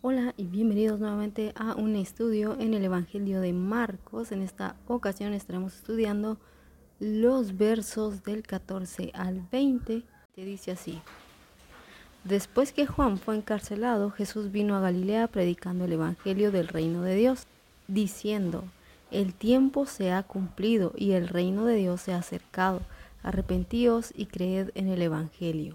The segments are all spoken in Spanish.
Hola y bienvenidos nuevamente a un estudio en el Evangelio de Marcos. En esta ocasión estaremos estudiando los versos del 14 al 20. Te dice así. Después que Juan fue encarcelado, Jesús vino a Galilea predicando el Evangelio del reino de Dios, diciendo, el tiempo se ha cumplido y el reino de Dios se ha acercado. Arrepentíos y creed en el Evangelio.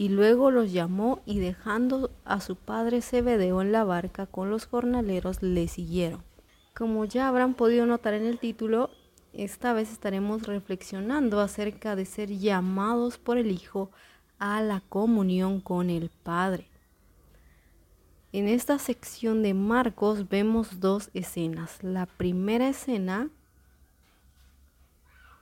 y luego los llamó y dejando a su padre Zebedeo en la barca con los jornaleros le siguieron. Como ya habrán podido notar en el título, esta vez estaremos reflexionando acerca de ser llamados por el Hijo a la comunión con el Padre. En esta sección de Marcos vemos dos escenas. La primera escena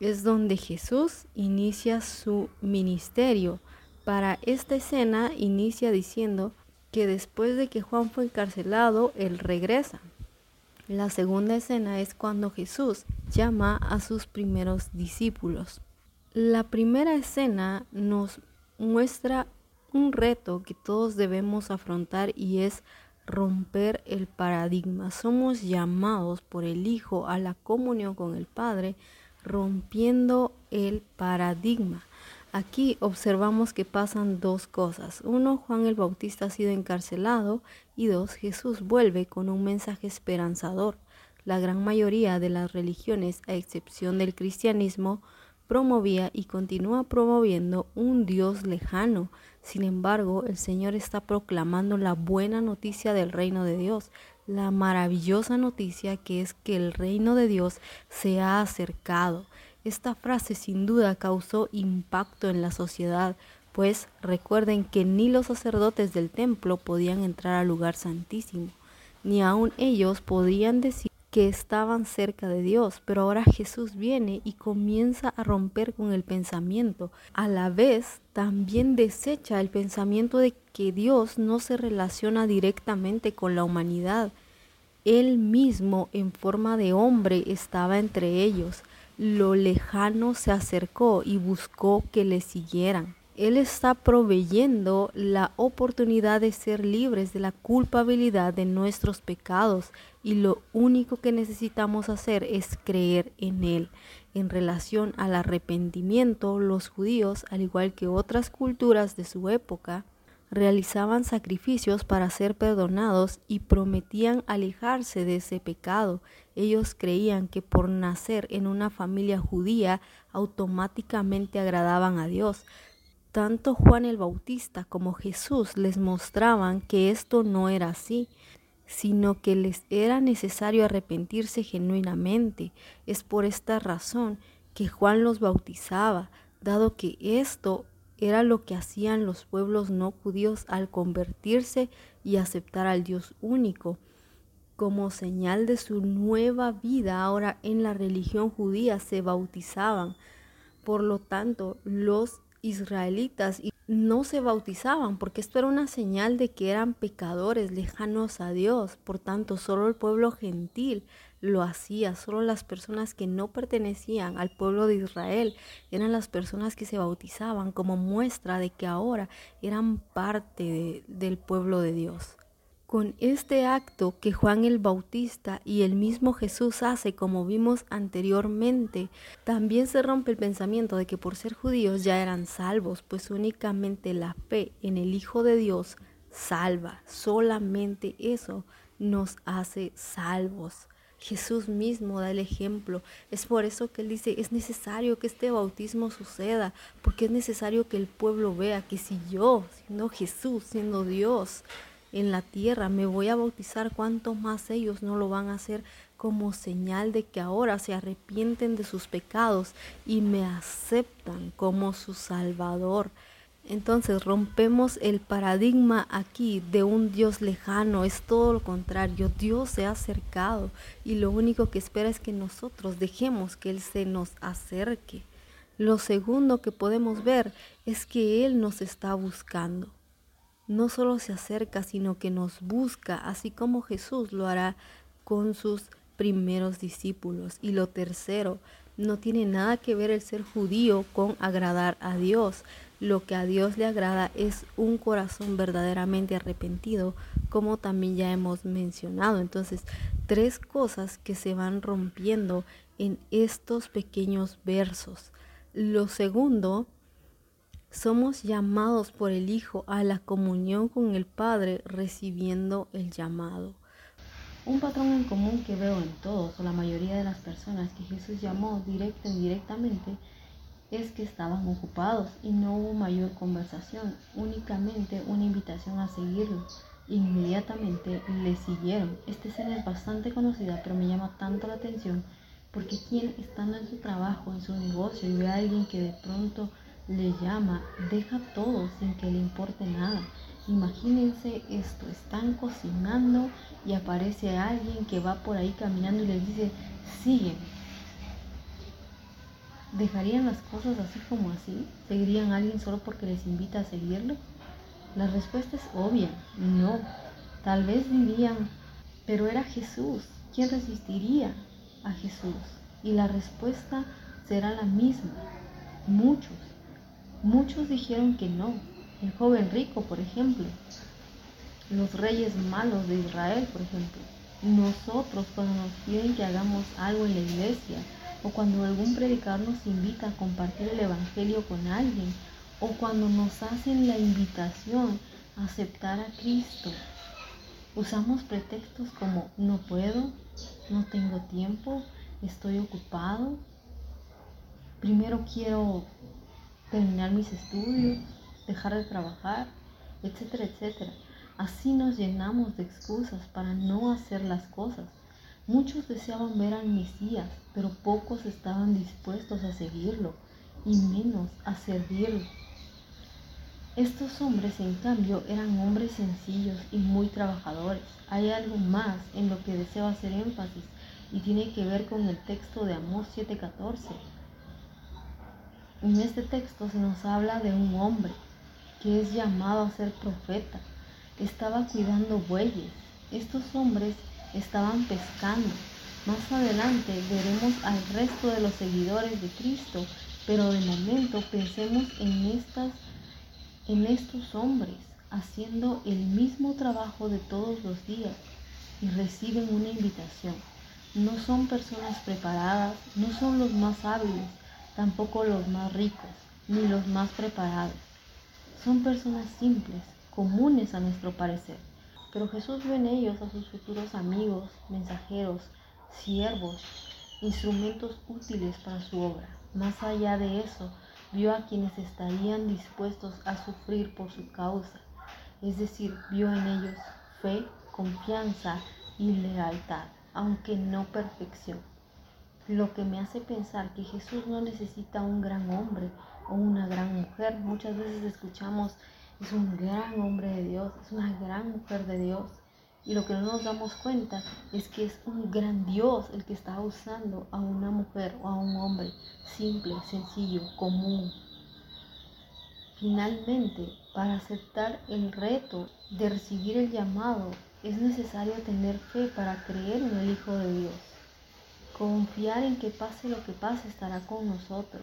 es donde Jesús inicia su ministerio para esta escena inicia diciendo que después de que Juan fue encarcelado, él regresa. La segunda escena es cuando Jesús llama a sus primeros discípulos. La primera escena nos muestra un reto que todos debemos afrontar y es romper el paradigma. Somos llamados por el Hijo a la comunión con el Padre, rompiendo el paradigma. Aquí observamos que pasan dos cosas. Uno, Juan el Bautista ha sido encarcelado y dos, Jesús vuelve con un mensaje esperanzador. La gran mayoría de las religiones, a excepción del cristianismo, promovía y continúa promoviendo un Dios lejano. Sin embargo, el Señor está proclamando la buena noticia del reino de Dios, la maravillosa noticia que es que el reino de Dios se ha acercado. Esta frase sin duda causó impacto en la sociedad, pues recuerden que ni los sacerdotes del templo podían entrar al lugar santísimo, ni aun ellos podían decir que estaban cerca de Dios, pero ahora Jesús viene y comienza a romper con el pensamiento. A la vez, también desecha el pensamiento de que Dios no se relaciona directamente con la humanidad. Él mismo, en forma de hombre, estaba entre ellos lo lejano se acercó y buscó que le siguieran. Él está proveyendo la oportunidad de ser libres de la culpabilidad de nuestros pecados y lo único que necesitamos hacer es creer en Él. En relación al arrepentimiento, los judíos, al igual que otras culturas de su época, realizaban sacrificios para ser perdonados y prometían alejarse de ese pecado. Ellos creían que por nacer en una familia judía automáticamente agradaban a Dios. Tanto Juan el Bautista como Jesús les mostraban que esto no era así, sino que les era necesario arrepentirse genuinamente. Es por esta razón que Juan los bautizaba, dado que esto era lo que hacían los pueblos no judíos al convertirse y aceptar al Dios único. Como señal de su nueva vida, ahora en la religión judía se bautizaban. Por lo tanto, los israelitas no se bautizaban porque esto era una señal de que eran pecadores lejanos a Dios. Por tanto, solo el pueblo gentil lo hacía. Solo las personas que no pertenecían al pueblo de Israel eran las personas que se bautizaban como muestra de que ahora eran parte del pueblo de Dios. Con este acto que Juan el Bautista y el mismo Jesús hace, como vimos anteriormente, también se rompe el pensamiento de que por ser judíos ya eran salvos, pues únicamente la fe en el Hijo de Dios salva. Solamente eso nos hace salvos. Jesús mismo da el ejemplo. Es por eso que Él dice, es necesario que este bautismo suceda, porque es necesario que el pueblo vea que si yo, siendo Jesús, siendo Dios en la tierra, me voy a bautizar, cuánto más ellos no lo van a hacer como señal de que ahora se arrepienten de sus pecados y me aceptan como su Salvador. Entonces rompemos el paradigma aquí de un Dios lejano, es todo lo contrario, Dios se ha acercado y lo único que espera es que nosotros dejemos que Él se nos acerque. Lo segundo que podemos ver es que Él nos está buscando. No solo se acerca, sino que nos busca, así como Jesús lo hará con sus primeros discípulos. Y lo tercero, no tiene nada que ver el ser judío con agradar a Dios. Lo que a Dios le agrada es un corazón verdaderamente arrepentido, como también ya hemos mencionado. Entonces, tres cosas que se van rompiendo en estos pequeños versos. Lo segundo, somos llamados por el Hijo a la comunión con el Padre recibiendo el llamado. Un patrón en común que veo en todos o la mayoría de las personas que Jesús llamó directa e indirectamente es que estaban ocupados y no hubo mayor conversación, únicamente una invitación a seguirlo. Inmediatamente le siguieron. Esta escena es bastante conocida, pero me llama tanto la atención porque quien estando en su trabajo, en su negocio y ve a alguien que de pronto le llama, deja todo sin que le importe nada. Imagínense esto, están cocinando y aparece alguien que va por ahí caminando y les dice, sigue. ¿Dejarían las cosas así como así? ¿Seguirían a alguien solo porque les invita a seguirlo? La respuesta es obvia, no. Tal vez dirían, pero era Jesús. ¿Quién resistiría? a Jesús? Y la respuesta será la misma. Muchos. Muchos dijeron que no. El joven rico, por ejemplo. Los reyes malos de Israel, por ejemplo. Nosotros cuando nos piden que hagamos algo en la iglesia o cuando algún predicador nos invita a compartir el Evangelio con alguien o cuando nos hacen la invitación a aceptar a Cristo, usamos pretextos como no puedo, no tengo tiempo, estoy ocupado, primero quiero terminar mis estudios, dejar de trabajar, etcétera, etcétera. Así nos llenamos de excusas para no hacer las cosas. Muchos deseaban ver al Mesías, pero pocos estaban dispuestos a seguirlo y menos a servirlo. Estos hombres, en cambio, eran hombres sencillos y muy trabajadores. Hay algo más en lo que deseo hacer énfasis y tiene que ver con el texto de Amós 7:14. En este texto se nos habla de un hombre que es llamado a ser profeta. Estaba cuidando bueyes. Estos hombres estaban pescando. Más adelante veremos al resto de los seguidores de Cristo, pero de momento pensemos en estas en estos hombres haciendo el mismo trabajo de todos los días y reciben una invitación. No son personas preparadas, no son los más hábiles, tampoco los más ricos, ni los más preparados. Son personas simples, comunes a nuestro parecer. Pero Jesús ve en ellos a sus futuros amigos, mensajeros, siervos, instrumentos útiles para su obra. Más allá de eso, vio a quienes estarían dispuestos a sufrir por su causa, es decir, vio en ellos fe, confianza y lealtad, aunque no perfección. Lo que me hace pensar que Jesús no necesita un gran hombre o una gran mujer. Muchas veces escuchamos, es un gran hombre de Dios, es una gran mujer de Dios. Y lo que no nos damos cuenta es que es un gran Dios el que está usando a una mujer o a un hombre simple, sencillo, común. Finalmente, para aceptar el reto de recibir el llamado, es necesario tener fe para creer en el Hijo de Dios. Confiar en que pase lo que pase estará con nosotros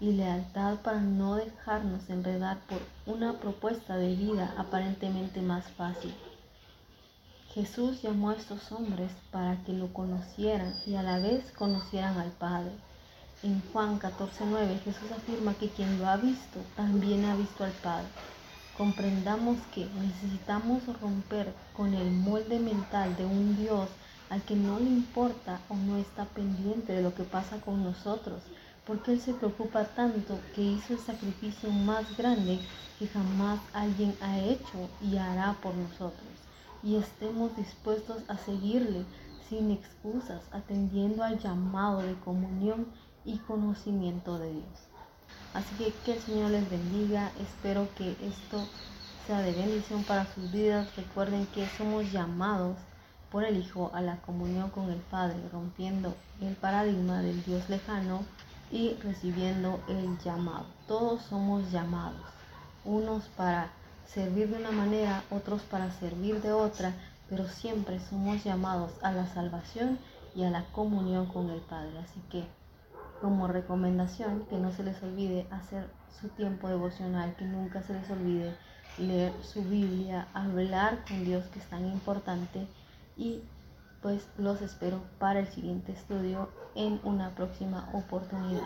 y lealtad para no dejarnos enredar por una propuesta de vida aparentemente más fácil. Jesús llamó a estos hombres para que lo conocieran y a la vez conocieran al Padre. En Juan 14:9 Jesús afirma que quien lo ha visto también ha visto al Padre. Comprendamos que necesitamos romper con el molde mental de un Dios al que no le importa o no está pendiente de lo que pasa con nosotros, porque Él se preocupa tanto que hizo el sacrificio más grande que jamás alguien ha hecho y hará por nosotros y estemos dispuestos a seguirle sin excusas, atendiendo al llamado de comunión y conocimiento de Dios. Así que que el Señor les bendiga. Espero que esto sea de bendición para sus vidas. Recuerden que somos llamados por el Hijo a la comunión con el Padre, rompiendo el paradigma del Dios lejano y recibiendo el llamado. Todos somos llamados, unos para servir de una manera, otros para servir de otra, pero siempre somos llamados a la salvación y a la comunión con el Padre. Así que como recomendación que no se les olvide hacer su tiempo devocional, que nunca se les olvide leer su Biblia, hablar con Dios que es tan importante y pues los espero para el siguiente estudio en una próxima oportunidad.